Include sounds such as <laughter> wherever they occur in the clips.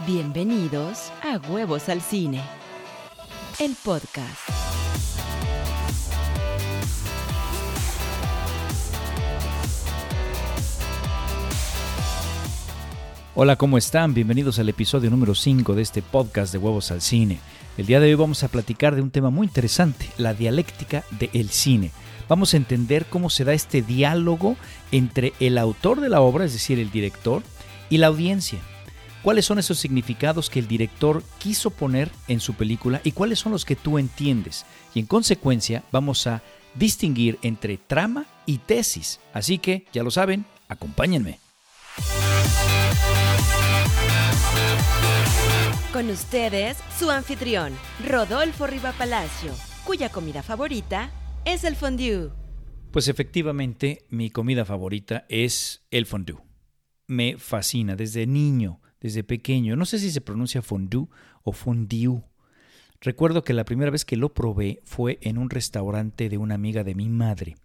Bienvenidos a Huevos al Cine, el podcast. Hola, ¿cómo están? Bienvenidos al episodio número 5 de este podcast de Huevos al Cine. El día de hoy vamos a platicar de un tema muy interesante, la dialéctica del cine. Vamos a entender cómo se da este diálogo entre el autor de la obra, es decir, el director, y la audiencia cuáles son esos significados que el director quiso poner en su película y cuáles son los que tú entiendes. Y en consecuencia vamos a distinguir entre trama y tesis. Así que, ya lo saben, acompáñenme. Con ustedes, su anfitrión, Rodolfo Riva Palacio, cuya comida favorita es el fondue. Pues efectivamente, mi comida favorita es el fondue. Me fascina desde niño desde pequeño. No sé si se pronuncia fondue o fondue. Recuerdo que la primera vez que lo probé fue en un restaurante de una amiga de mi madre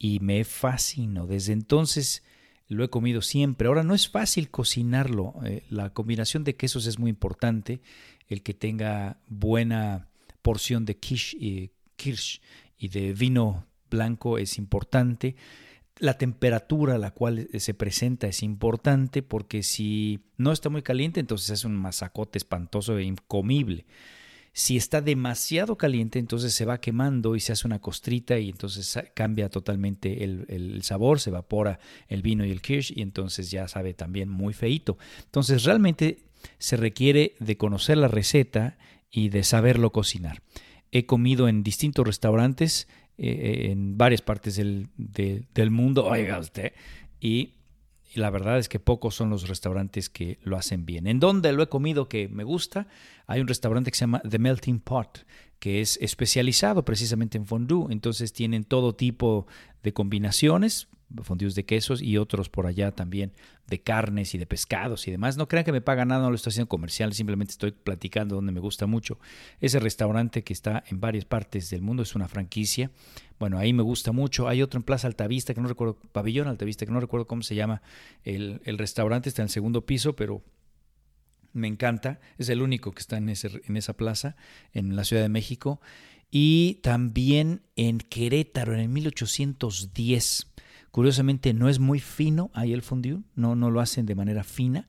y me fascinó. Desde entonces lo he comido siempre. Ahora no es fácil cocinarlo. Eh, la combinación de quesos es muy importante. El que tenga buena porción de y, kirsch y de vino blanco es importante. La temperatura a la cual eh, se presenta es importante porque si no está muy caliente, entonces es un masacote espantoso e incomible. Si está demasiado caliente, entonces se va quemando y se hace una costrita y entonces cambia totalmente el, sabor, se evapora el vino y el kirsch y entonces ya sabe también muy feito. Entonces realmente se requiere de conocer la receta y de saberlo cocinar. He comido en distintos restaurantes eh, en varias partes del, del mundo, oiga usted, y, la verdad es que pocos son los restaurantes que lo hacen bien. ¿En dónde lo he comido que me gusta? Hay un restaurante que se llama The Melting Pot, que es especializado precisamente en fondue, entonces tienen todo tipo de combinaciones, fondues de quesos y otros por allá también de carnes y de pescados y demás. No crean que me paga nada, no lo estoy haciendo comercial, simplemente estoy platicando donde me gusta mucho. Ese restaurante que está en varias partes del mundo es una franquicia. Bueno, ahí me gusta mucho. Hay otro en Plaza Altavista, que no recuerdo, Pabellón Altavista, que no recuerdo cómo se llama. El, el restaurante está en el segundo piso, pero me encanta. Es el único que está en, ese, en esa plaza, en la Ciudad de México. Y también en Querétaro, en el 1810 Curiosamente no es muy fino ahí el fondue, no, no lo hacen de manera fina.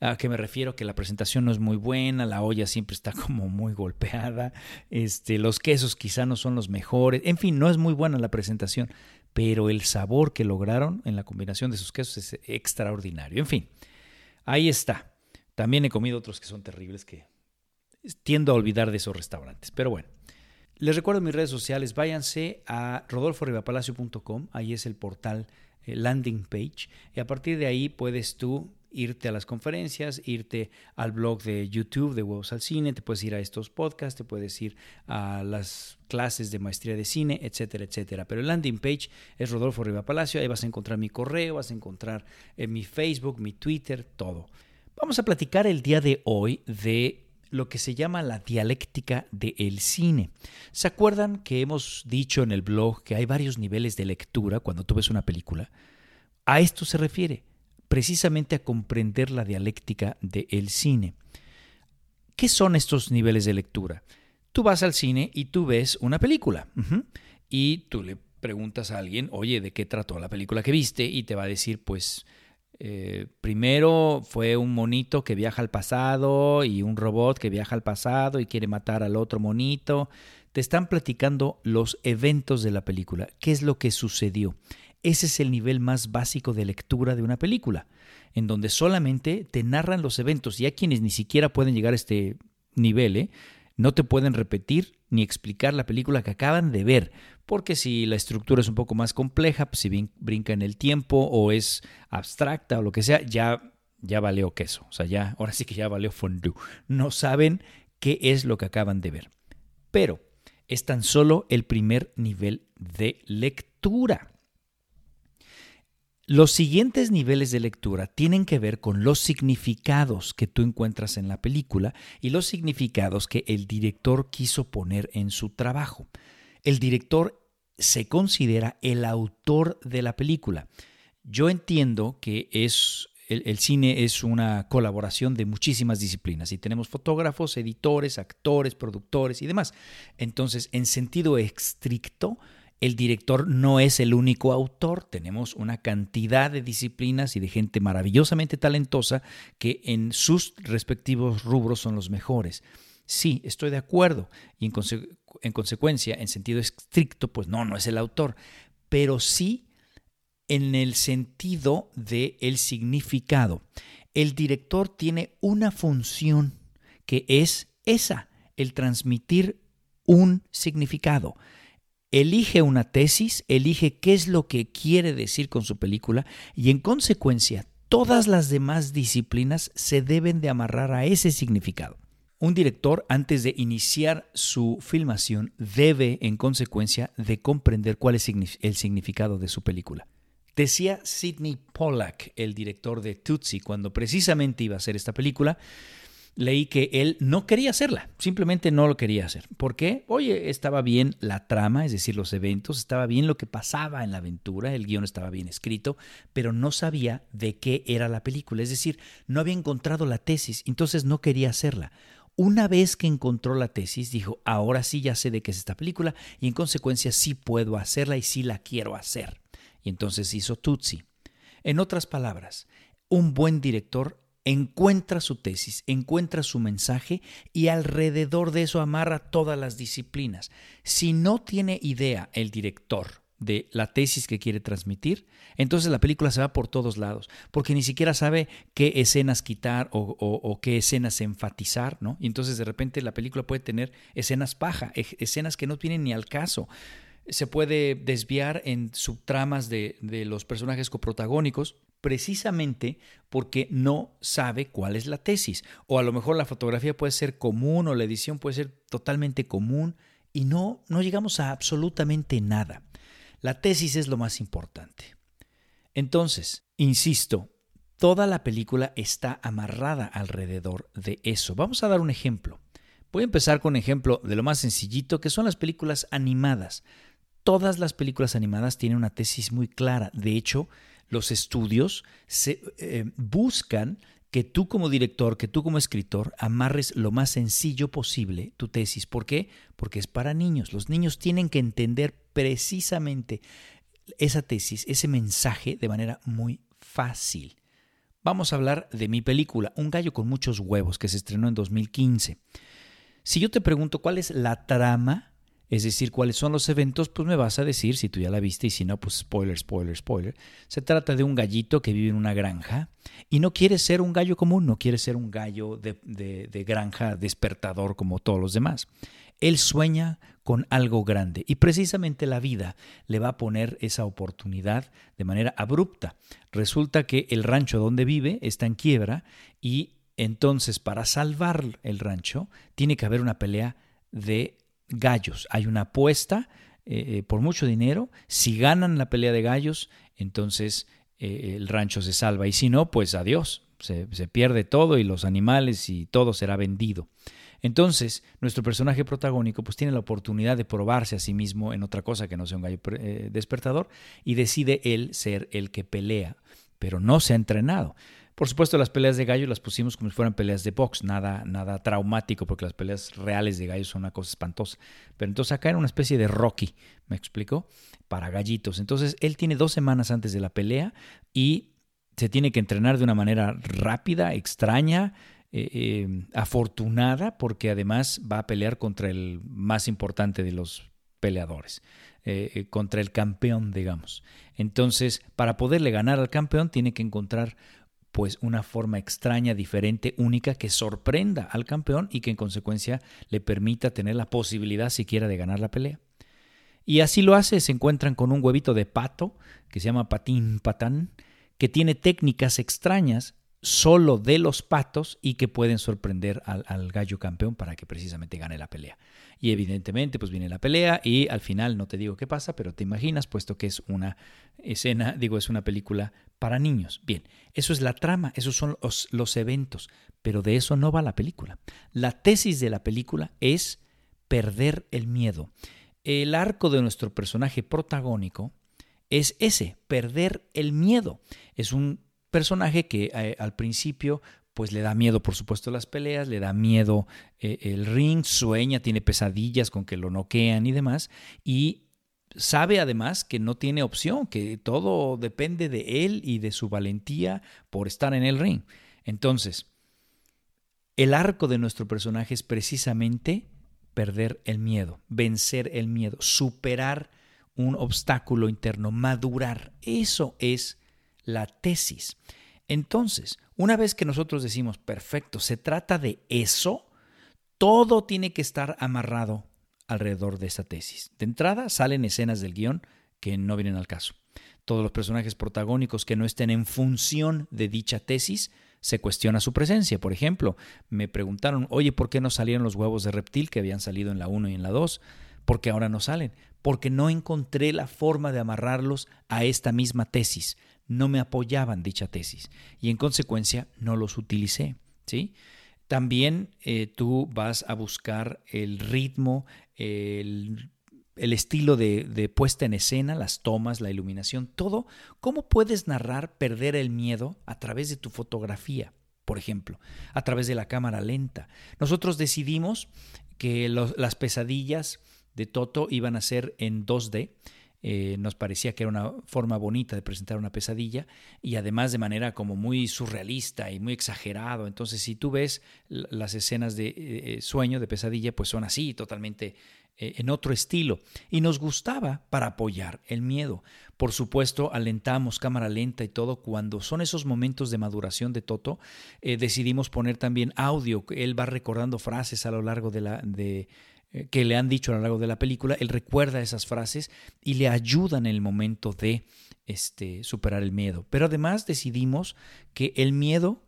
¿A qué me refiero? Que la presentación no es muy buena, la olla siempre está como muy golpeada, este, los quesos quizá no son los mejores, en fin, no es muy buena la presentación, pero el sabor que lograron en la combinación de sus quesos es extraordinario. En fin, ahí está. También he comido otros que son terribles que tiendo a olvidar de esos restaurantes, pero bueno. Les recuerdo mis redes sociales, váyanse a rodolforibapalacio.com, ahí es el portal eh, landing page, y a partir de ahí puedes tú irte a las conferencias, irte al blog de YouTube de Huevos al Cine, te puedes ir a estos podcasts, te puedes ir a las clases de maestría de cine, etcétera, etcétera. Pero el landing page es Rodolfo Riva Palacio, ahí vas a encontrar mi correo, vas a encontrar en eh, mi Facebook, mi Twitter, todo. Vamos a platicar el día de hoy de lo que se llama la dialéctica del cine. ¿Se acuerdan que hemos dicho en el blog que hay varios niveles de lectura cuando tú ves una película? A esto se refiere, precisamente a comprender la dialéctica del cine. ¿Qué son estos niveles de lectura? Tú vas al cine y tú ves una película y tú le preguntas a alguien, oye, ¿de qué trató la película que viste? Y te va a decir, pues, eh, primero fue un monito que viaja al pasado y un robot que viaja al pasado y quiere matar al otro monito. Te están platicando los eventos de la película, qué es lo que sucedió. Ese es el nivel más básico de lectura de una película, en donde solamente te narran los eventos y hay quienes ni siquiera pueden llegar a este nivel, ¿eh? no te pueden repetir ni explicar la película que acaban de ver, porque si la estructura es un poco más compleja, pues si bien brinca en el tiempo o es abstracta o lo que sea, ya, ya valió queso, o sea, ya, ahora sí que ya valió fondue. No saben qué es lo que acaban de ver. Pero es tan solo el primer nivel de lectura. Los siguientes niveles de lectura tienen que ver con los significados que tú encuentras en la película y los significados que el director quiso poner en su trabajo. El director se considera el autor de la película. Yo entiendo que es el, cine es una colaboración de muchísimas disciplinas y tenemos fotógrafos, editores, actores, productores y demás. Entonces, en sentido estricto, el director no es el único autor, tenemos una cantidad de disciplinas y de gente maravillosamente talentosa que en sus respectivos rubros son los mejores. Sí, estoy de acuerdo y en, en consecuencia, en sentido estricto, pues no, no es el autor, pero sí en el sentido del el significado. El director tiene una función que es esa, el transmitir un significado. Elige una tesis, elige qué es lo que quiere decir con su película y en consecuencia todas las demás disciplinas se deben de amarrar a ese significado. Un director antes de iniciar su filmación debe en consecuencia de comprender cuál es el significado de su película. Decía Sidney Pollack, el director de Tootsie, cuando precisamente iba a hacer esta película, leí que él no quería hacerla, simplemente no lo quería hacer. ¿Por qué? Oye, estaba bien la trama, es decir, los eventos, estaba bien lo que pasaba en la aventura, el guion estaba bien escrito, pero no sabía de qué era la película, es decir, no había encontrado la tesis, entonces no quería hacerla. Una vez que encontró la tesis, dijo, ahora sí ya sé de qué es esta película y en consecuencia sí puedo hacerla y sí la quiero hacer y entonces hizo Tutsi. En otras palabras, un buen director encuentra su tesis, encuentra su mensaje y alrededor de eso amarra todas las disciplinas. Si no tiene idea el director de la tesis que quiere transmitir, entonces la película se va por todos lados, porque ni siquiera sabe qué escenas quitar o, qué escenas enfatizar, ¿no? Y entonces de repente la película puede tener escenas paja, escenas que no tienen ni al caso se puede desviar en subtramas de, de los personajes coprotagónicos precisamente porque no sabe cuál es la tesis. O a lo mejor la fotografía puede ser común o la edición puede ser totalmente común y no, no llegamos a absolutamente nada. La tesis es lo más importante. Entonces, insisto, toda la película está amarrada alrededor de eso. Vamos a dar un ejemplo. Voy a empezar con un ejemplo de lo más sencillito, que son las películas animadas todas las películas animadas tienen una tesis muy clara. De hecho, los estudios se, eh, buscan que tú como director, que tú como escritor, amarres lo más sencillo posible tu tesis. ¿Por qué? Porque es para niños. Los niños tienen que entender precisamente esa tesis, ese mensaje de manera muy fácil. Vamos a hablar de mi película, Un gallo con muchos huevos, que se estrenó en 2015. Si yo te pregunto cuál es la trama es decir, cuáles son los eventos, pues me vas a decir si tú ya la viste y si no, pues spoiler, spoiler, spoiler. Se trata de un gallito que vive en una granja y no quiere ser un gallo común, no quiere ser un gallo de, de granja despertador como todos los demás. Él sueña con algo grande y precisamente la vida le va a poner esa oportunidad de manera abrupta. Resulta que el rancho donde vive está en quiebra y entonces para salvar el rancho tiene que haber una pelea de gallos. Hay una apuesta eh, eh, por mucho dinero. Si ganan la pelea de gallos, entonces eh, el rancho se salva. Y si no, pues adiós. Se, se, pierde todo y los animales y todo será vendido. Entonces, nuestro personaje protagónico pues tiene la oportunidad de probarse a sí mismo en otra cosa que no sea un gallo despertador y decide él ser el que pelea, pero no se ha entrenado. Por supuesto, las peleas de gallo las pusimos como si fueran peleas de box, nada, nada traumático, porque las peleas reales de gallos son una cosa espantosa. Pero entonces acá era una especie de Rocky, ¿me explico? Para gallitos. Entonces él tiene dos semanas antes de la pelea y se tiene que entrenar de una manera rápida, extraña, eh, eh, afortunada, porque además va a pelear contra el más importante de los peleadores, eh, contra el campeón, digamos. Entonces, para poderle ganar al campeón, tiene que encontrar pues una forma extraña, diferente, única, que sorprenda al campeón y que en consecuencia le permita tener la posibilidad siquiera de ganar la pelea. Y así lo hace, se encuentran con un huevito de pato, que se llama patín patán, que tiene técnicas extrañas solo de los patos y que pueden sorprender al, gallo campeón para que precisamente gane la pelea. Y evidentemente pues viene la pelea y al final no te digo qué pasa, pero te imaginas puesto que es una escena, digo, es una película para niños. Bien, eso es la trama, esos son los, eventos, pero de eso no va la película. La tesis de la película es perder el miedo. El arco de nuestro personaje protagónico es ese, perder el miedo. Es un personaje que eh, al principio pues le da miedo, por supuesto, las peleas, le da miedo eh, el ring, sueña, tiene pesadillas con que lo noquean y demás, y sabe además que no tiene opción, que todo depende de él y de su valentía por estar en el ring. Entonces, el arco de nuestro personaje es precisamente perder el miedo, vencer el miedo, superar un obstáculo interno, madurar. Eso es la tesis. Entonces, una vez que nosotros decimos, perfecto, se trata de eso, todo tiene que estar amarrado alrededor de esa tesis. De entrada salen escenas del guion que no vienen al caso. Todos los personajes protagónicos que no estén en función de dicha tesis se cuestiona su presencia. Por ejemplo, me preguntaron, oye, ¿por qué no salieron los huevos de reptil que habían salido en la 1 y en la 2? ¿Por qué ahora no salen? Porque no encontré la forma de amarrarlos a esta misma tesis. No me apoyaban dicha tesis y en consecuencia no los utilicé. ¿sí? También eh, tú vas a buscar el ritmo, el el estilo de, puesta en escena, las tomas, la iluminación, todo, ¿cómo puedes narrar perder el miedo a través de tu fotografía? Por ejemplo, a través de la cámara lenta. Nosotros decidimos que las pesadillas de Toto iban a ser en 2D. Eh, nos parecía que era una forma bonita de presentar una pesadilla y además de manera como muy surrealista y muy exagerado. Entonces, si tú ves las escenas de eh, sueño, de pesadilla, pues son así, totalmente eh, en otro estilo y nos gustaba para apoyar el miedo. Por supuesto, alentamos cámara lenta y todo. Cuando son esos momentos de maduración de Toto, decidimos poner también audio. Él va recordando frases a lo largo de la... De, que le han dicho a lo largo de la película, él recuerda esas frases y le ayudan en el momento de este, superar el miedo. Pero además decidimos que el miedo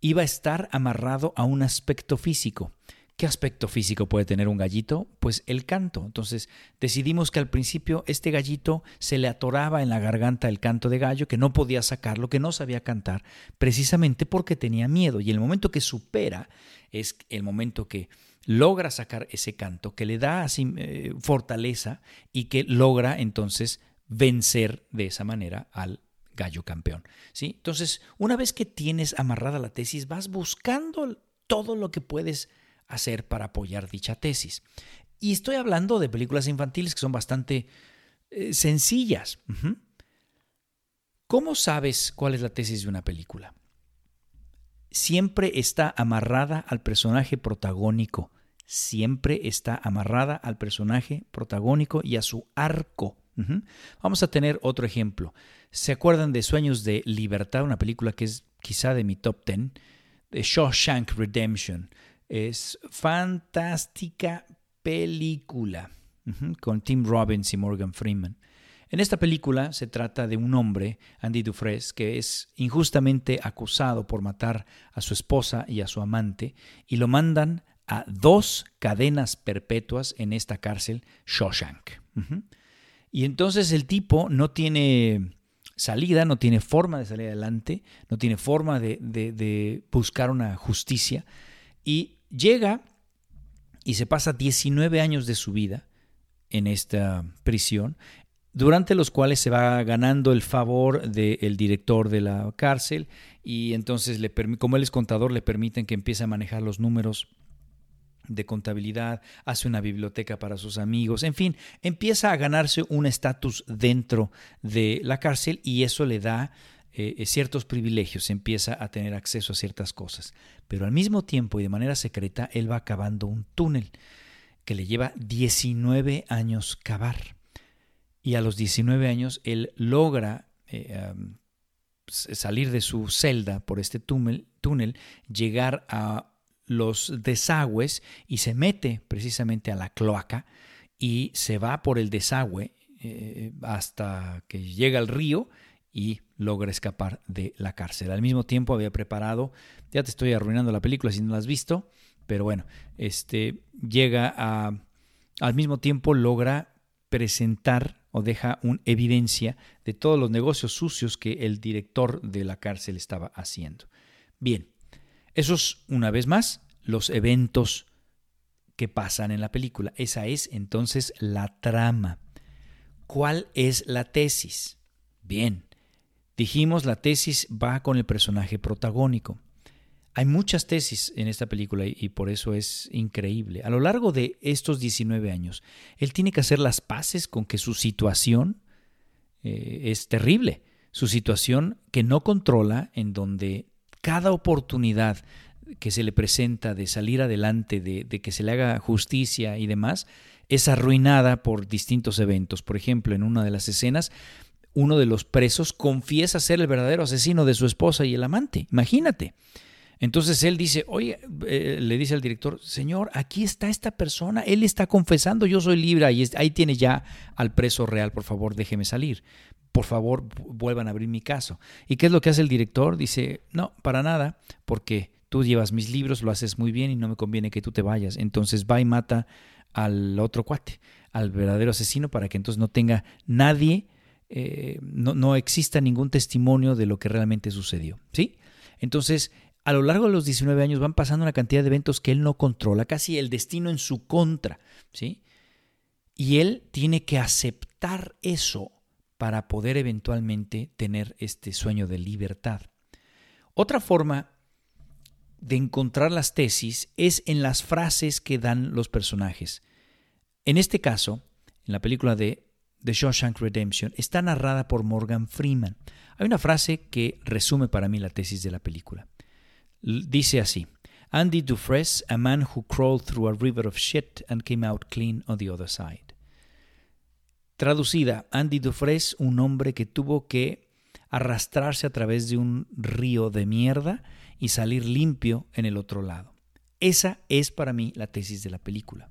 iba a estar amarrado a un aspecto físico. ¿Qué aspecto físico puede tener un gallito? Pues el canto. Entonces decidimos que al principio este gallito se le atoraba en la garganta el canto de gallo, que no podía sacarlo, que no sabía cantar, precisamente porque tenía miedo. Y el momento que supera es el momento que logra sacar ese canto, que le da así eh, fortaleza y que logra entonces vencer de esa manera al gallo campeón. ¿sí? Entonces, una vez que tienes amarrada la tesis, vas buscando todo lo que puedes hacer para apoyar dicha tesis. Y estoy hablando de películas infantiles que son bastante eh, sencillas. ¿Cómo sabes cuál es la tesis de una película? Siempre está amarrada al personaje protagónico. Siempre está amarrada al personaje protagónico y a su arco. Vamos a tener otro ejemplo. ¿Se acuerdan de Sueños de Libertad? Una película que es quizá de mi top ten. De Shawshank Redemption. Es fantástica película con Tim Robbins y Morgan Freeman. En esta película se trata de un hombre, Andy Dufresne, que es injustamente acusado por matar a su esposa y a su amante y lo mandan a dos cadenas perpetuas en esta cárcel, Shawshank. Y entonces el tipo no tiene salida, no tiene forma de salir adelante, no tiene forma de, de buscar una justicia y llega y se pasa 19 años de su vida en esta prisión, durante los cuales se va ganando el favor del director de la cárcel y entonces, le como él es contador, le permiten que empiece a manejar los números de contabilidad, hace una biblioteca para sus amigos, en fin, empieza a ganarse un estatus dentro de la cárcel y eso le da eh, eh, ciertos privilegios, empieza a tener acceso a ciertas cosas. Pero al mismo tiempo y de manera secreta, él va cavando un túnel que le lleva 19 años cavar. Y a los 19 años él logra eh, salir de su celda por este túnel, túnel, llegar a los desagües y se mete precisamente a la cloaca y se va por el desagüe hasta que llega al río y logra escapar de la cárcel. Al mismo tiempo había preparado, ya te estoy arruinando la película si no la has visto, pero bueno, este llega a al mismo tiempo logra presentar o deja una evidencia de todos los negocios sucios que el director de la cárcel estaba haciendo. Bien, esos una vez más los eventos que pasan en la película. Esa es entonces la trama. ¿Cuál es la tesis? Bien, Dijimos, la tesis va con el personaje protagónico. Hay muchas tesis en esta película y por eso es increíble. A lo largo de estos 19 años, él tiene que hacer las paces con que su situación eh, es terrible. Su situación que no controla, en donde cada oportunidad que se le presenta de salir adelante, de, que se le haga justicia y demás, es arruinada por distintos eventos. Por ejemplo, en una de las escenas, uno de los presos confiesa ser el verdadero asesino de su esposa y el amante. Imagínate. Entonces él dice, oye, eh, le dice al director, señor, aquí está esta persona, él está confesando, yo soy libre, ahí, ahí tiene ya al preso real, por favor, déjeme salir. Por favor, vuelvan a abrir mi caso. ¿Y qué es lo que hace el director? Dice, no, para nada, porque tú llevas mis libros, lo haces muy bien y no me conviene que tú te vayas. Entonces va y mata al otro cuate, al verdadero asesino, para que entonces no tenga nadie, eh, no, no exista ningún testimonio de lo que realmente sucedió. ¿Sí? Entonces, a lo largo de los 19 años van pasando una cantidad de eventos que él no controla, casi el destino en su contra, ¿sí? Y él tiene que aceptar eso para poder eventualmente tener este sueño de libertad. Otra forma de encontrar las tesis es en las frases que dan los personajes. En este caso, en la película de The Shawshank Redemption, está narrada por Morgan Freeman. Hay una frase que resume para mí la tesis de la película. Dice así: Andy Dufresne, a man who crawled through a river of shit and came out clean on the other side. Traducida, Andy Dufresne, un hombre que tuvo que arrastrarse a través de un río de mierda y salir limpio en el otro lado. Esa es para mí la tesis de la película.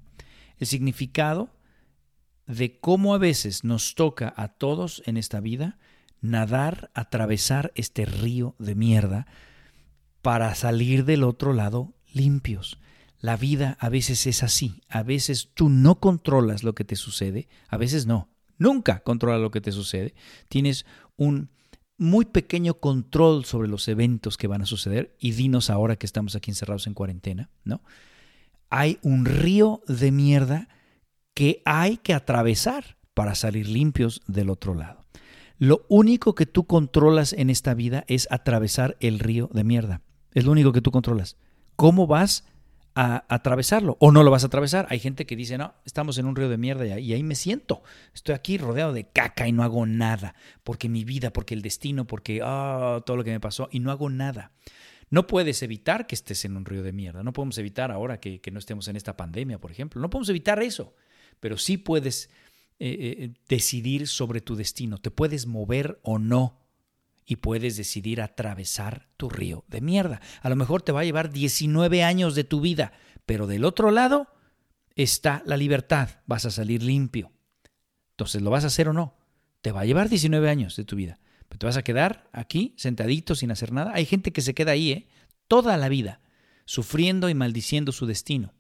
El significado de cómo a veces nos toca a todos en esta vida nadar, atravesar este río de mierda para salir del otro lado limpios. La vida a veces es así, a veces tú no controlas lo que te sucede, a veces no, nunca controlas lo que te sucede. Tienes un muy pequeño control sobre los eventos que van a suceder y dinos ahora que estamos aquí encerrados en cuarentena, ¿no? Hay un río de mierda que hay que atravesar para salir limpios del otro lado. Lo único que tú controlas en esta vida es atravesar el río de mierda. Es lo único que tú controlas. ¿Cómo vas a atravesarlo? ¿O no lo vas a atravesar? Hay gente que dice, no, estamos en un río de mierda y ahí me siento. Estoy aquí rodeado de caca y no hago nada. Porque mi vida, porque el destino, porque ah, todo lo que me pasó y no hago nada. No puedes evitar que estés en un río de mierda. No podemos evitar ahora que, no estemos en esta pandemia, por ejemplo. No podemos evitar eso. Pero sí puedes eh, eh, decidir sobre tu destino. Te puedes mover o no y puedes decidir atravesar tu río de mierda. A lo mejor te va a llevar 19 años de tu vida, pero del otro lado está la libertad, vas a salir limpio. Entonces, ¿lo vas a hacer o no? Te va a llevar 19 años de tu vida, pero te vas a quedar aquí sentadito sin hacer nada. Hay gente que se queda ahí, ¿eh? Toda la vida, sufriendo y maldiciendo su destino.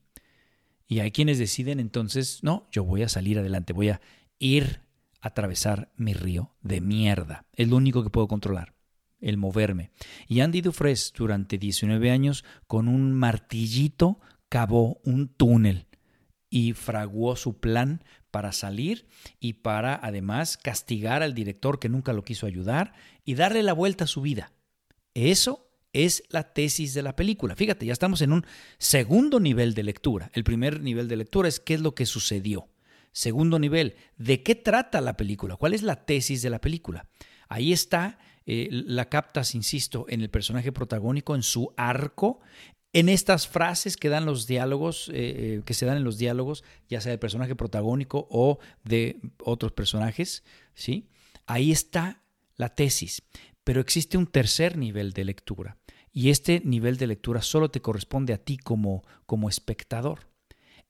Y hay quienes deciden entonces, no, yo voy a salir adelante, voy a ir atravesar mi río de mierda. Es lo único que puedo controlar, el moverme. Y Andy Dufresne durante 19 años con un martillito cavó un túnel y fraguó su plan para salir y para además castigar al director que nunca lo quiso ayudar y darle la vuelta a su vida. Eso es la tesis de la película. Fíjate, ya estamos en un segundo nivel de lectura. El primer nivel de lectura es qué es lo que sucedió. Segundo nivel, ¿de qué trata la película? ¿Cuál es la tesis de la película? Ahí está, eh, la captas, insisto, en el personaje protagónico, en su arco, en estas frases que dan los diálogos, eh, eh, que se dan en los diálogos, ya sea del personaje protagónico o de otros personajes, ¿sí? Ahí está la tesis. Pero existe un tercer nivel de lectura. Y este nivel de lectura solo te corresponde a ti como, como espectador.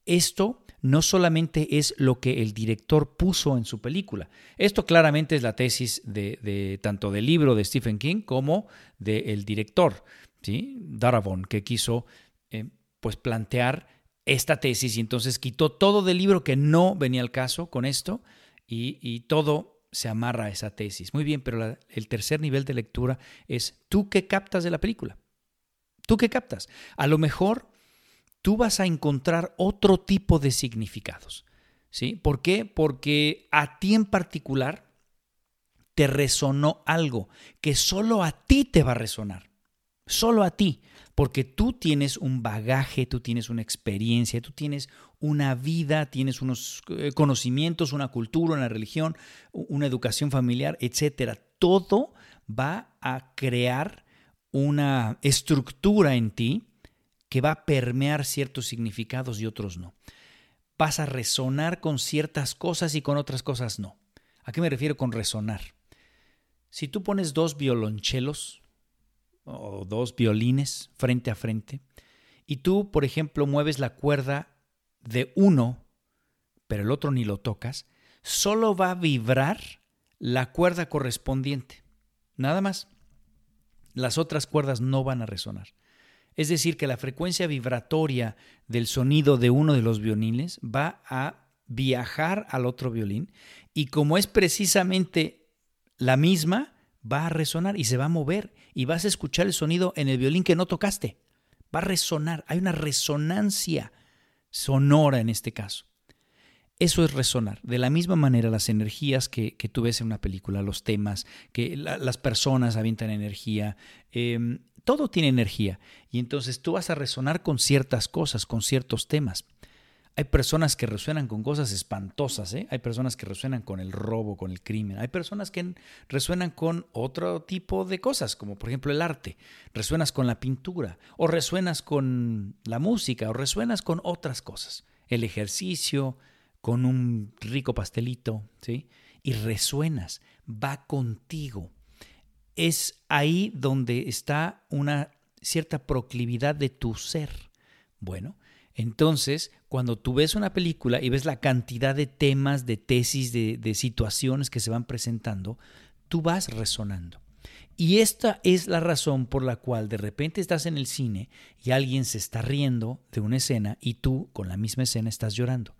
Esto no solamente es lo que el director puso en su película. Esto claramente es la tesis de, tanto del libro de Stephen King como del director, ¿sí? Darabont, que quiso eh, pues plantear esta tesis y entonces quitó todo del libro que no venía al caso con esto y, todo se amarra a esa tesis. Muy bien, pero el tercer nivel de lectura es tú qué captas de la película. ¿Tú qué captas? A lo mejor tú vas a encontrar otro tipo de significados. ¿sí? ¿Por qué? Porque a ti en particular te resonó algo que solo a ti te va a resonar. Solo a ti. Porque tú tienes un bagaje, tú tienes una experiencia, tú tienes una vida, tienes unos eh, conocimientos, una cultura, una religión, una educación familiar, etcétera. Todo va a crear una estructura en ti que va a permear ciertos significados y otros no. Vas a resonar con ciertas cosas y con otras cosas no. ¿A qué me refiero con resonar? Si tú pones dos violonchelos o dos violines frente a frente y tú, por ejemplo, mueves la cuerda de uno, pero el otro ni lo tocas, solo va a vibrar la cuerda correspondiente. Nada más. Las otras cuerdas no van a resonar. Es decir, que la frecuencia vibratoria del sonido de uno de los violines va a viajar al otro violín y como es precisamente la misma, va a resonar y se va a mover y vas a escuchar el sonido en el violín que no tocaste. Va a resonar, hay una resonancia sonora en este caso. Eso es resonar. De la misma manera, las energías que, tú ves en una película, los temas, que las personas avientan energía, em, todo tiene energía. Y entonces tú vas a resonar con ciertas cosas, con ciertos temas. Hay personas que resuenan con cosas espantosas, ¿eh? hay personas que resuenan con el robo, con el crimen, hay personas que resuenan con otro tipo de cosas, como por ejemplo el arte, resuenas con la pintura, o resuenas con la música, o resuenas con otras cosas, el ejercicio, con un rico pastelito, ¿sí? Y resuenas, va contigo. Es ahí donde está una cierta proclividad de tu ser. Bueno, entonces, cuando tú ves una película y ves la cantidad de temas, de tesis, de, situaciones que se van presentando, tú vas resonando. Y esta es la razón por la cual de repente estás en el cine y alguien se está riendo de una escena y tú con la misma escena estás llorando.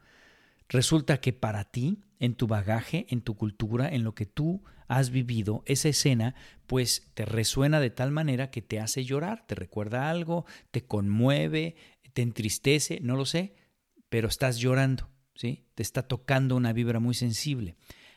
Resulta que para ti, en tu bagaje, en tu cultura, en lo que tú has vivido, esa escena pues te resuena de tal manera que te hace llorar, te recuerda algo, te conmueve, te entristece, no lo sé, pero estás llorando, ¿sí? Te está tocando una vibra muy sensible.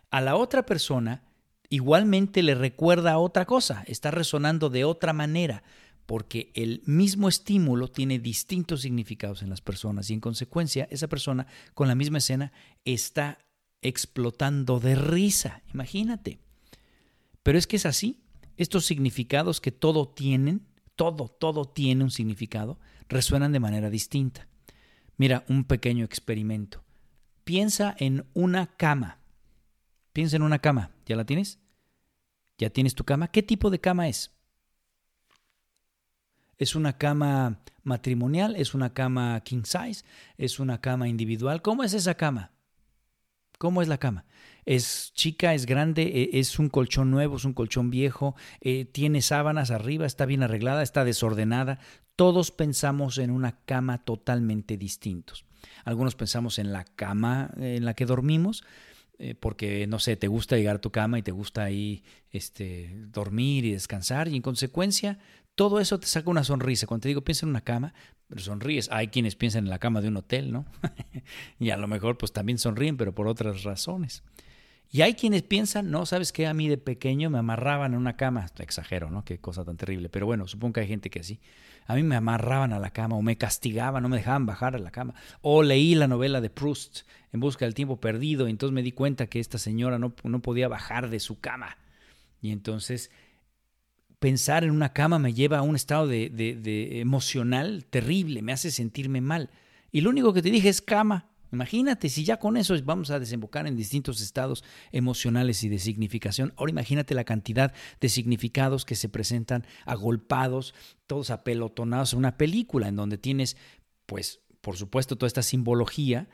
A la otra persona igualmente le recuerda otra cosa, está resonando de otra manera, porque el mismo estímulo tiene distintos significados en las personas y en consecuencia esa persona con la misma escena está explotando de risa, imagínate. Pero es que es así, estos significados que todo tienen, todo, todo tiene un significado, resuenan de manera distinta. Mira, un pequeño experimento. Piensa en una cama. Piensa en una cama. ¿Ya la tienes? ¿Ya tienes tu cama? ¿Qué tipo de cama es? ¿Es una cama matrimonial? ¿Es una cama king size? ¿Es una cama individual? ¿Cómo es esa cama? ¿Cómo es la cama? ¿Es chica, es grande, e, es un colchón nuevo, es un colchón viejo, eh, tiene sábanas arriba, está bien arreglada, está desordenada? Todos pensamos en una cama totalmente distintos. Algunos pensamos en la cama en la que dormimos, eh, porque no sé, te gusta llegar a tu cama y te gusta ahí este, dormir y descansar, y en consecuencia todo eso te saca una sonrisa. Cuando te digo piensa en una cama, pero sonríes. Hay quienes piensan en la cama de un hotel, ¿no? <laughs> y a lo mejor pues también sonríen, pero por otras razones. Y hay quienes piensan, no, sabes que a mí de pequeño me amarraban en una cama, exagero, ¿no? Qué cosa tan terrible, pero bueno, supongo que hay gente que así. A mí me amarraban a la cama o me castigaban, no me dejaban bajar a la cama. O leí la novela de Proust, En busca del tiempo perdido, y entonces me di cuenta que esta señora no, no podía bajar de su cama. Y entonces pensar en una cama me lleva a un estado de, emocional terrible, me hace sentirme mal. Y lo único que te dije es cama. Imagínate si ya con eso vamos a desembocar en distintos estados emocionales y de significación. Ahora imagínate la cantidad de significados que se presentan agolpados, todos apelotonados en una película en donde tienes, pues, por supuesto, toda esta simbología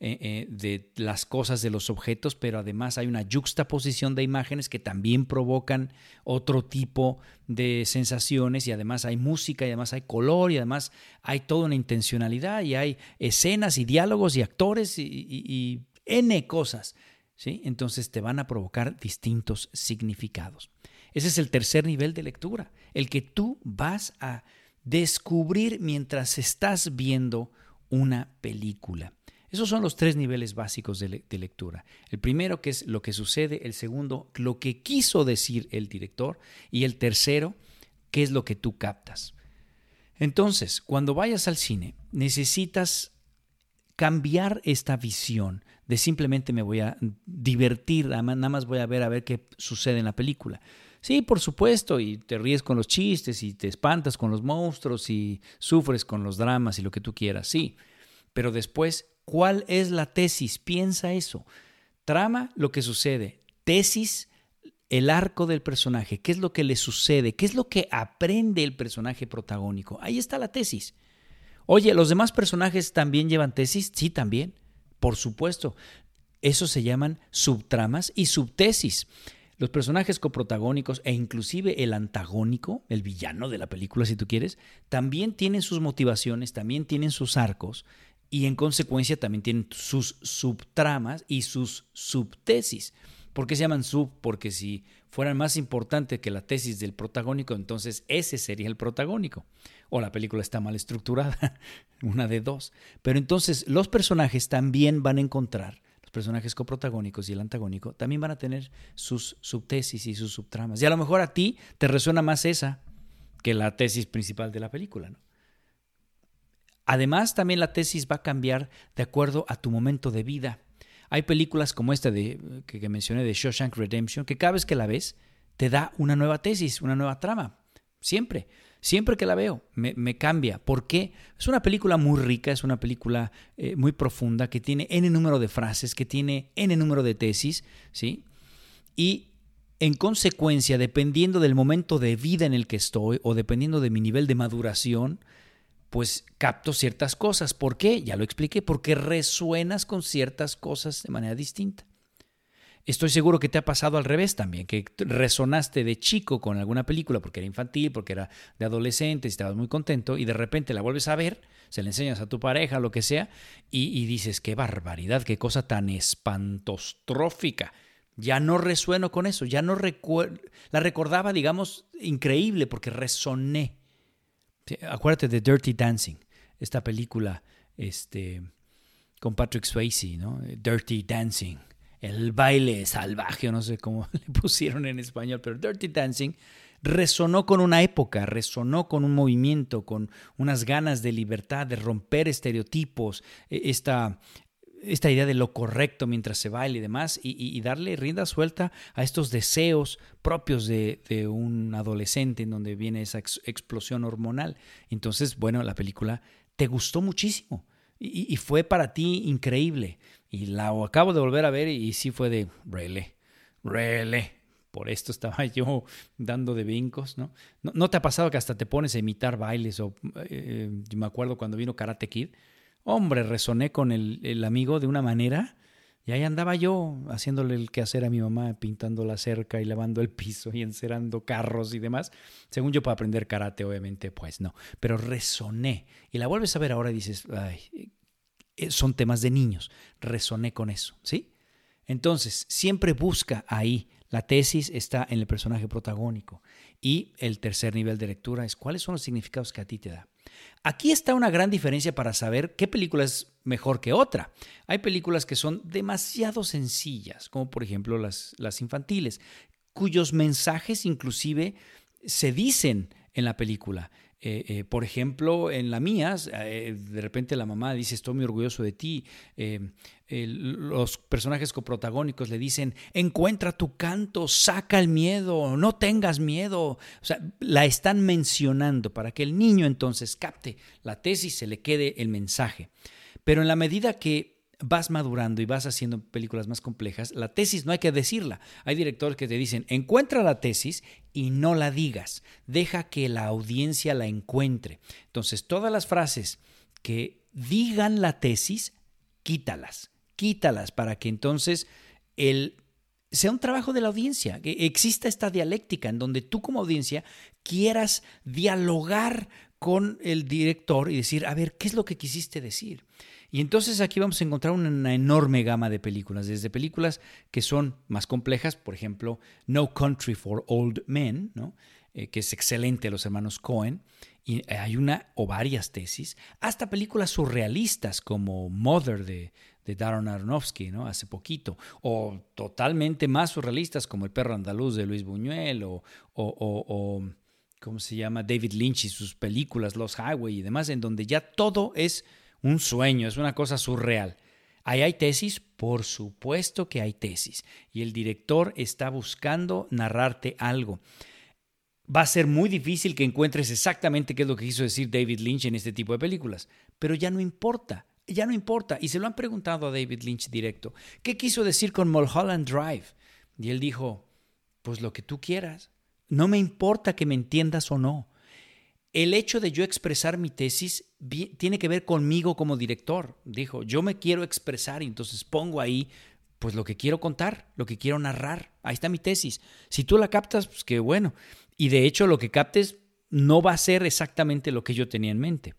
Eh, eh, de las cosas, de los objetos, pero además hay una juxtaposición de imágenes que también provocan otro tipo de sensaciones y además hay música y además hay color y además hay toda una intencionalidad y hay escenas y diálogos y actores y, y N cosas. ¿sí? Entonces te van a provocar distintos significados. Ese es el tercer nivel de lectura, el que tú vas a descubrir mientras estás viendo una película. Esos son los tres niveles básicos de, lectura. El primero, que es lo que sucede. El segundo, lo que quiso decir el director. Y el tercero, qué es lo que tú captas. Entonces, cuando vayas al cine, necesitas cambiar esta visión de simplemente me voy a divertir, nada más voy a ver a ver qué sucede en la película. Sí, por supuesto, y te ríes con los chistes y te espantas con los monstruos y sufres con los dramas y lo que tú quieras, sí. Pero después, ¿cuál es la tesis? Piensa eso. Trama, lo que sucede. Tesis, el arco del personaje. ¿Qué es lo que le sucede? ¿Qué es lo que aprende el personaje protagónico? Ahí está la tesis. Oye, ¿los demás personajes también llevan tesis? Sí, también. Por supuesto. Eso se llaman subtramas y subtesis. Los personajes coprotagónicos e inclusive el antagónico, el villano de la película si tú quieres, también tienen sus motivaciones, también tienen sus arcos y en consecuencia también tienen sus subtramas y sus subtesis. ¿Por qué se llaman sub? Porque si fueran más importantes que la tesis del protagónico, entonces ese sería el protagónico. O la película está mal estructurada, <laughs> una de dos. Pero entonces los personajes también van a encontrar los personajes coprotagónicos y el antagónico también van a tener sus subtesis y sus subtramas. Y a lo mejor a ti te resuena más esa que la tesis principal de la película. ¿no? Además, también la tesis va a cambiar de acuerdo a tu momento de vida. Hay películas como esta de, que, mencioné de Shawshank Redemption, que cada vez que la ves te da una nueva tesis, una nueva trama. Siempre. Siempre que la veo, me, cambia. ¿Por qué? Es una película muy rica, es una película eh, muy profunda, que tiene N número de frases, que tiene N número de tesis, ¿sí? Y en consecuencia, dependiendo del momento de vida en el que estoy o dependiendo de mi nivel de maduración, pues capto ciertas cosas. ¿Por qué? Ya lo expliqué, porque resuenas con ciertas cosas de manera distinta. Estoy seguro que te ha pasado al revés también, que resonaste de chico con alguna película porque era infantil, porque era de adolescente, y estabas muy contento y de repente la vuelves a ver, se la enseñas a tu pareja, lo que sea, y, dices, qué barbaridad, qué cosa tan espantostrófica. Ya no resueno con eso, ya no recuerdo, la recordaba, digamos, increíble porque resoné. Acuérdate de Dirty Dancing, esta película este, con Patrick Swayze, ¿no? Dirty Dancing el baile salvaje, no sé cómo <laughs> le pusieron en español, pero Dirty Dancing resonó con una época, resonó con un movimiento, con unas ganas de libertad, de romper estereotipos, e, esta, esta idea de lo correcto mientras se baila y demás, y, darle rienda suelta a estos deseos propios de, un adolescente en donde viene esa explosión hormonal. Entonces, bueno, la película te gustó muchísimo y, fue para ti increíble. Y la acabo de volver a ver y sí fue de, rele, rele. Por esto estaba <laughs> yo dando de vincos, ¿no? ¿no? te ha pasado que hasta te pones a imitar bailes? O eh, me acuerdo cuando vino Karate Kid. Hombre, resoné con el, el amigo de una manera y ahí andaba yo haciéndole el quehacer a mi mamá, pintando la cerca y lavando el piso y encerando carros y demás. Según yo para aprender karate, obviamente, pues no. Pero resoné. Y la vuelves a ver ahora y dices, ay, eh, son temas de niños. Resoné con eso, ¿sí? Entonces, siempre busca ahí. La tesis está en el personaje protagónico. Y el tercer nivel de lectura es cuáles son los significados que a ti te da. Aquí está una gran diferencia para saber qué película es mejor que otra. Hay películas que son demasiado sencillas, como por ejemplo las, infantiles, cuyos mensajes inclusive se dicen en la película. Eh, eh, por ejemplo, en la mía, eh, de repente la mamá dice, estoy muy orgulloso de ti. los personajes coprotagónicos le dicen, encuentra tu canto, saca el miedo, no tengas miedo. O sea, la están mencionando para que el niño entonces capte la tesis, se le quede el mensaje. Pero en la medida que vas madurando y vas haciendo películas más complejas, la tesis no hay que decirla. Hay directores que te dicen, encuentra la tesis y no la digas, deja que la audiencia la encuentre. Entonces, todas las frases que digan la tesis, quítalas, quítalas para que entonces el sea un trabajo de la audiencia, que exista esta dialéctica en donde tú como audiencia quieras dialogar con el director y decir, a ver, ¿qué es lo que quisiste decir? Y entonces aquí vamos a encontrar una enorme gama de películas, desde películas que son más complejas, por ejemplo, No Country for Old Men, ¿no? Eh, que es excelente los hermanos Cohen, Y hay una o varias tesis, hasta películas surrealistas como Mother de, de Darren Aronofsky, ¿no? Hace poquito, o totalmente más surrealistas como El perro andaluz de Luis Buñuel, o, o, ¿cómo se llama? David Lynch y sus películas, Los Highway y demás, en donde ya todo es un sueño, es una cosa surreal. ¿Ahí hay tesis? Por supuesto que hay tesis. Y el director está buscando narrarte algo. Va a ser muy difícil que encuentres exactamente qué es lo que quiso decir David Lynch en este tipo de películas, pero ya no importa, ya no importa. Y se lo han preguntado a David Lynch directo, ¿qué quiso decir con Mulholland Drive? Y él dijo, pues lo que tú quieras. No me importa que me entiendas o no el hecho de yo expresar mi tesis tiene que ver conmigo como director. Dijo, yo me quiero expresar y entonces pongo ahí pues lo que quiero contar, lo que quiero narrar. Ahí está mi tesis. Si tú la captas, pues qué bueno. Y de hecho lo que captes no va a ser exactamente lo que yo tenía en mente.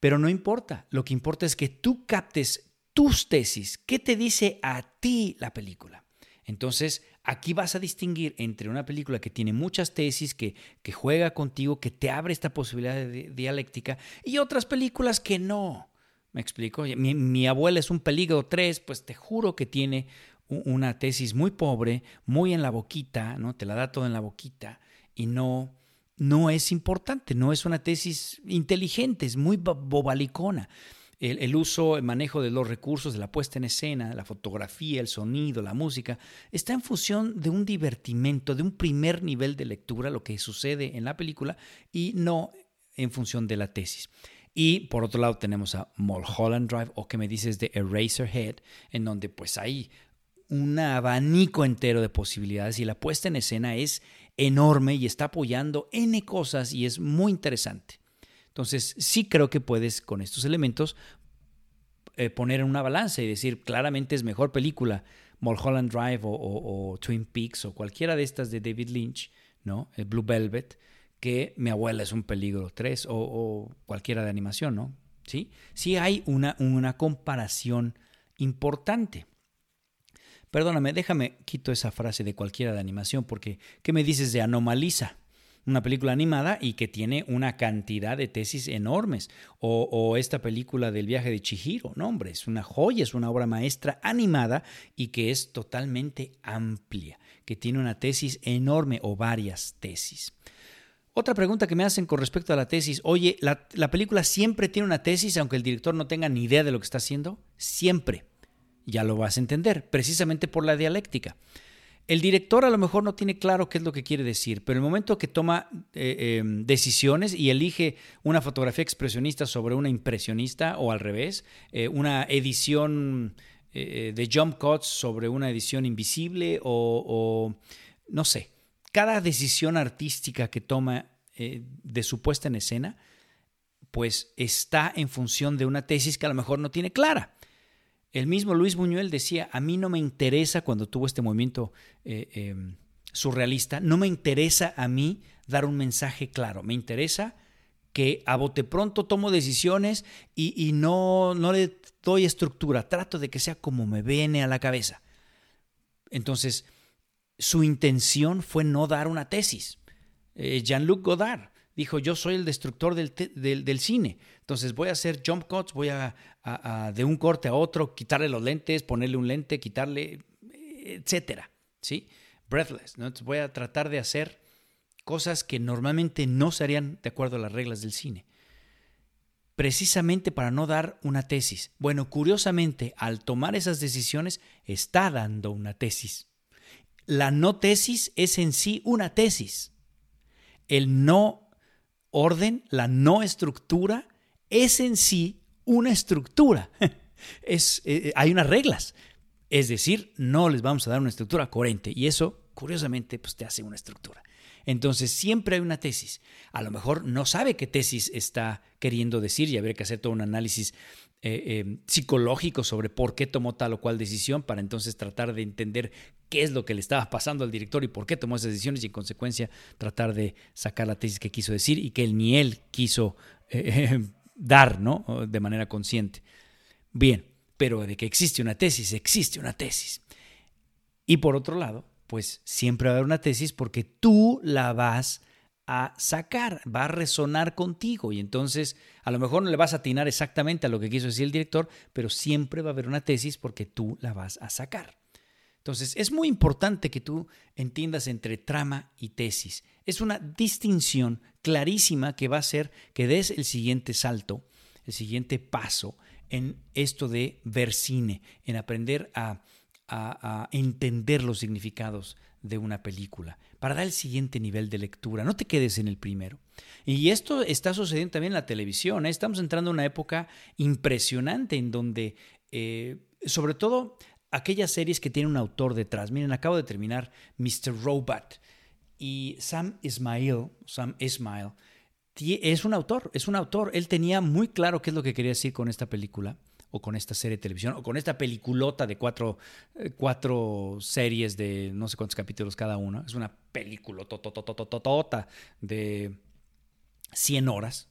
Pero no importa, lo que importa es que tú captes tus tesis. ¿Qué te dice a ti la película? Entonces, aquí vas a distinguir entre una película que tiene muchas tesis, que, juega contigo, que te abre esta posibilidad de dialéctica, y otras películas que no. ¿Me explico? Mi, mi abuela es un peligro 3, pues te juro que tiene una tesis muy pobre, muy en la boquita, ¿no? Te la da todo en la boquita y no, no es importante, no es una tesis inteligente, es muy bobalicona el, uso, el manejo de los recursos, de la puesta en escena, la fotografía, el sonido, la música, está en función de un divertimento, de un primer nivel de lectura, lo que sucede en la película, y no en función de la tesis. Y por otro lado tenemos a Mulholland Drive, o que me dices de Eraserhead, en donde pues hay un abanico entero de posibilidades y la puesta en escena es enorme y está apoyando N cosas y es muy interesante. Entonces, sí creo que puedes con estos elementos eh, poner en una balanza y decir, claramente es mejor película Mulholland Drive o, Twin Peaks o cualquiera de estas de David Lynch, ¿no? El Blue Velvet, que Mi abuela es un peligro 3 o, cualquiera de animación, ¿no? Sí, sí hay una, una comparación importante. Perdóname, déjame, quito esa frase de cualquiera de animación porque ¿qué me dices de Anomaliza? Una película animada y que tiene una cantidad de tesis enormes. O, esta película del viaje de Chihiro, no hombre, es una joya, es una obra maestra animada y que es totalmente amplia, que tiene una tesis enorme o varias tesis. Otra pregunta que me hacen con respecto a la tesis, oye, ¿la, ¿la película siempre tiene una tesis aunque el director no tenga ni idea de lo que está haciendo? Siempre. Ya lo vas a entender, precisamente por la dialéctica. El director a lo mejor no tiene claro qué es lo que quiere decir, pero el momento que toma eh, em, decisiones y elige una fotografía expresionista sobre una impresionista o al revés, eh, una edición eh, de jump cuts sobre una edición invisible o, no sé, cada decisión artística que toma de su puesta en escena, pues está en función de una tesis que a lo mejor no tiene clara. El mismo Luis Buñuel decía, a mí no me interesa cuando tuvo este movimiento eh, em, surrealista, no me interesa a mí dar un mensaje claro, me interesa que a bote pronto tomo decisiones y, no, no le doy estructura, trato de que sea como me viene a la cabeza. Entonces, su intención fue no dar una tesis. Eh, Jean-Luc Godard dijo, yo soy el destructor del, del, cine. Entonces voy a hacer jump cuts, voy a, de un corte a otro, quitarle los lentes, ponerle un lente, quitarle, etcétera. ¿Sí? Breathless. ¿no? Voy a tratar de hacer cosas que normalmente no se harían de acuerdo a las reglas del cine. Precisamente para no dar una tesis. Bueno, curiosamente, al tomar esas decisiones, está dando una tesis. La no tesis es en sí una tesis. El no orden, la no estructura, es en sí una estructura. <laughs> Es, eh, hay unas reglas. Es decir, no les vamos a dar una estructura coherente y eso, curiosamente, pues te hace una estructura. Entonces, siempre hay una tesis. A lo mejor no sabe qué tesis está queriendo decir y habría que hacer todo un análisis eh, eh, psicológico sobre por qué tomó tal o cual decisión para entonces tratar de entender qué es lo que le estaba pasando al director y por qué tomó esas decisiones y en consecuencia tratar de sacar la tesis que quiso decir y que él ni él quiso eh, <laughs> dar, ¿no? De manera consciente. Bien, pero de que existe una tesis, existe una tesis. Y por otro lado, pues siempre va a haber una tesis porque tú la vas a sacar, va a resonar contigo y entonces a lo mejor no le vas a atinar exactamente a lo que quiso decir el director, pero siempre va a haber una tesis porque tú la vas a sacar. Entonces es muy importante que tú entiendas entre trama y tesis. Es una distinción clarísima que va a hacer que des el siguiente salto, el siguiente paso en esto de ver cine, en aprender a, a entender los significados de una película, para dar el siguiente nivel de lectura. No te quedes en el primero. Y esto está sucediendo también en la televisión. ¿eh? Estamos entrando en una época impresionante en donde, eh, sobre todo, aquellas series que tienen un autor detrás. Miren, acabo de terminar Mr. Robot y Sam Ismail, Sam Ismail, es un autor, es un autor. Él tenía muy claro qué es lo que quería decir con esta película o con esta serie de televisión, o con esta peliculota de cuatro, eh, cuatro series de no sé cuántos capítulos cada una. Es una película de 100 horas.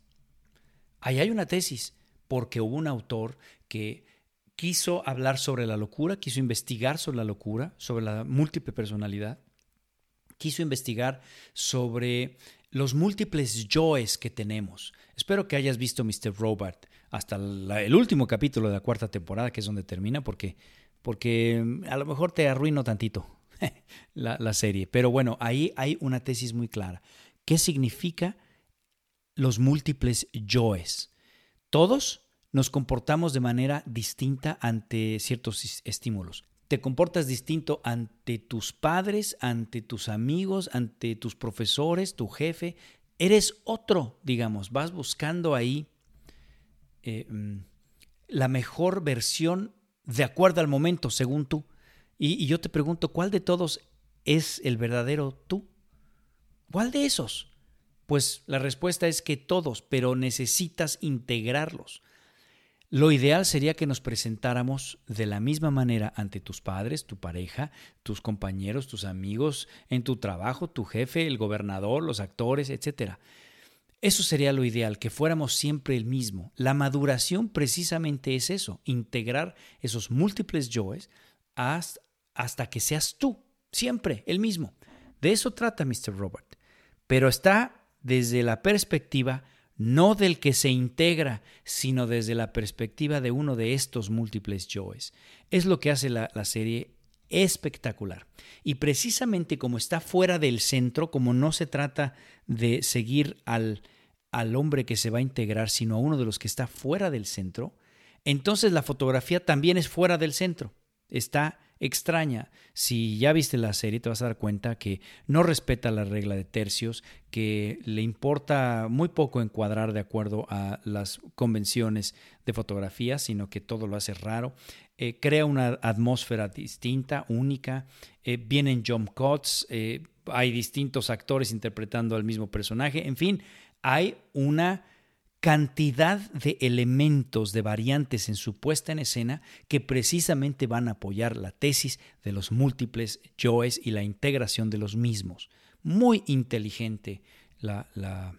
Ahí hay una tesis, porque hubo un autor que quiso hablar sobre la locura, quiso investigar sobre la locura, sobre la múltiple personalidad, quiso investigar sobre los múltiples yoes que tenemos. Espero que hayas visto Mr. Robot hasta el último capítulo de la cuarta temporada, que es donde termina, porque, porque mm, a lo mejor te arruino tantito <laughs> la, la serie. Pero bueno, ahí hay una tesis muy clara. ¿Qué significa los múltiples yoes? Todos nos comportamos de manera distinta ante ciertos estímulos. Te comportas distinto ante tus padres, ante tus amigos, ante tus profesores, tu jefe. Eres otro, digamos. Vas buscando ahí eh, mm, la mejor versión de acuerdo al momento, según tú. Y, yo te pregunto, ¿cuál de todos es el verdadero tú? ¿Cuál de esos? Pues la respuesta es que todos, pero necesitas integrarlos. Lo ideal sería que nos presentáramos de la misma manera ante tus padres, tu pareja, tus compañeros, tus amigos, en tu trabajo, tu jefe, el gobernador, los actores, etc. Eso sería lo ideal, que fuéramos siempre el mismo. La maduración precisamente es eso, integrar esos múltiples yoes hasta que seas tú, siempre el mismo. De eso trata Mr. Robert. Pero está desde la perspectiva no del que se integra, sino desde la perspectiva de uno de estos múltiples yoes. Es lo que hace la, la serie espectacular. Y precisamente como está fuera del centro, como no se trata de seguir al, al hombre que se va a integrar, sino a uno de los que está fuera del centro, entonces la fotografía también es fuera del centro. Está extraña. Si ya viste la serie, te vas a dar cuenta que no respeta la regla de tercios, que le importa muy poco encuadrar de acuerdo a las convenciones de fotografía, sino que todo lo hace raro. Eh, crea una atmósfera distinta, única. Eh, vienen jump cuts, eh, hay distintos actores interpretando al mismo personaje. En fin, hay una cantidad de elementos, de variantes en su puesta en escena que precisamente van a apoyar la tesis de los múltiples yoes y la integración de los mismos. Muy inteligente la, la,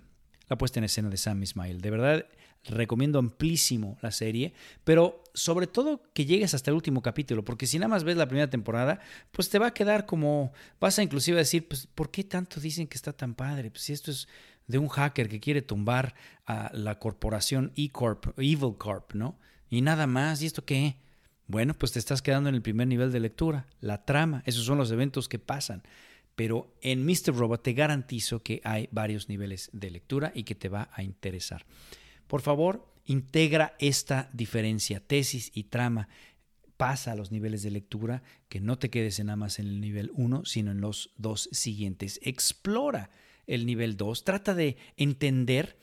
puesta en escena de Sam Ismail. De verdad, recomiendo amplísimo la serie, pero sobre todo que llegues hasta el último capítulo, porque si nada más ves la primera temporada, pues te va a quedar como, vas a inclusive decir, pues, ¿por qué tanto dicen que está tan padre? Pues si esto es de un hacker que quiere tumbar a la corporación E-Corp, Evil Corp, ¿no? Y nada más, ¿y esto qué? Bueno, pues te estás quedando en el primer nivel de lectura, la trama, esos son los eventos que pasan. Pero en Mr. Robot te garantizo que hay varios niveles de lectura y que te va a interesar. Por favor, integra esta diferencia, tesis y trama. Pasa a los niveles de lectura, que no te quedes en nada más en el nivel 1, sino en los dos siguientes. Explora el nivel 2, trata de entender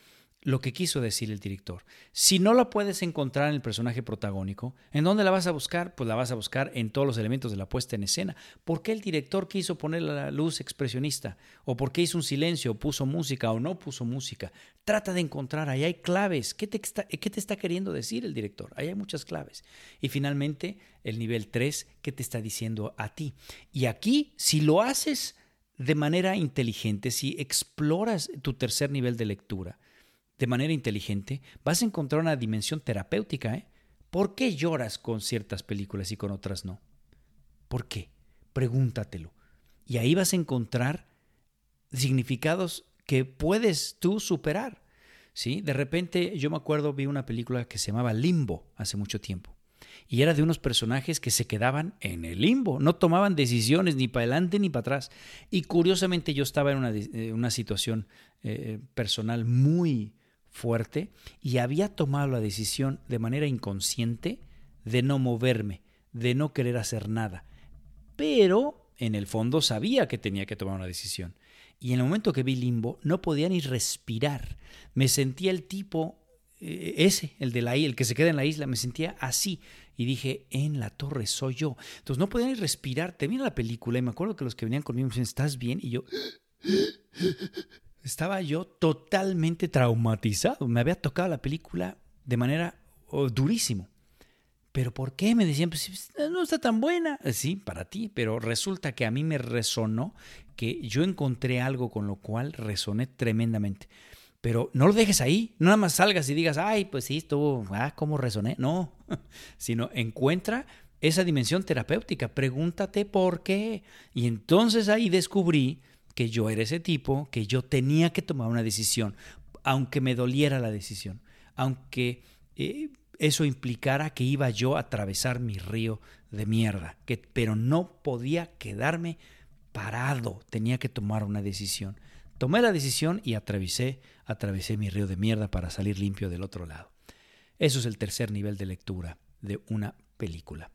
lo que quiso decir el director. Si no la puedes encontrar en el personaje protagónico, ¿en dónde la vas a buscar? Pues la vas a buscar en todos los elementos de la puesta en escena. ¿Por qué el director quiso poner la luz expresionista? ¿O por qué hizo un silencio? ¿O puso música o no puso música? Trata de encontrar, ahí hay claves. ¿Qué te está, qué te está queriendo decir el director? Ahí hay muchas claves. Y finalmente, el nivel 3, ¿qué te está diciendo a ti? Y aquí, si lo haces de manera inteligente, si exploras tu tercer nivel de lectura de manera inteligente, vas a encontrar una dimensión terapéutica. ¿eh? ¿Por qué lloras con ciertas películas y con otras no? ¿Por qué? Pregúntatelo. Y ahí vas a encontrar significados que puedes tú superar. ¿sí? De repente yo me acuerdo, vi una película que se llamaba Limbo hace mucho tiempo. Y era de unos personajes que se quedaban en el limbo, no tomaban decisiones ni para adelante ni para atrás. Y curiosamente yo estaba en una, eh, una situación eh, personal muy fuerte y había tomado la decisión de manera inconsciente de no moverme, de no querer hacer nada. Pero en el fondo sabía que tenía que tomar una decisión. Y en el momento que vi limbo, no podía ni respirar. Me sentía el tipo, eh, ese, el de la el que se queda en la isla, me sentía así. Y dije, en la torre soy yo. Entonces no podía ni respirar. Te vi la película y me acuerdo que los que venían conmigo me decían, ¿estás bien? Y yo, <gasps> estaba yo totalmente traumatizado. Me había tocado la película de manera oh, durísimo. ¿Pero por qué? Me decían, pues no está tan buena. Eh, sí, para ti, pero resulta que a mí me resonó que yo encontré algo con lo cual resoné tremendamente. Pero no lo dejes ahí, no nada más salgas y digas, ay, pues sí, estuvo, ah, ¿cómo resoné? No, <laughs> sino encuentra esa dimensión terapéutica, pregúntate por qué. Y entonces ahí descubrí que yo era ese tipo, que yo tenía que tomar una decisión, aunque me doliera la decisión, aunque... Eh, eso implicara que iba yo a atravesar mi río de mierda, que, pero no podía quedarme parado, tenía que tomar una decisión. Tomé la decisión y atravesé, atravesé mi río de mierda para salir limpio del otro lado. Eso es el tercer nivel de lectura de una película.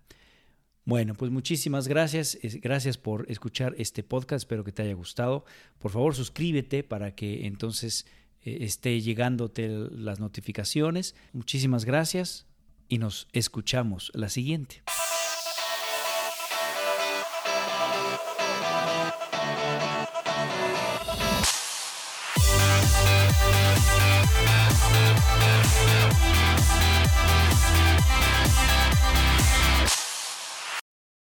Bueno, pues muchísimas gracias. Gracias por escuchar este podcast. Espero que te haya gustado. Por favor, suscríbete para que entonces eh, esté llegándote las notificaciones. Muchísimas gracias y nos escuchamos la siguiente.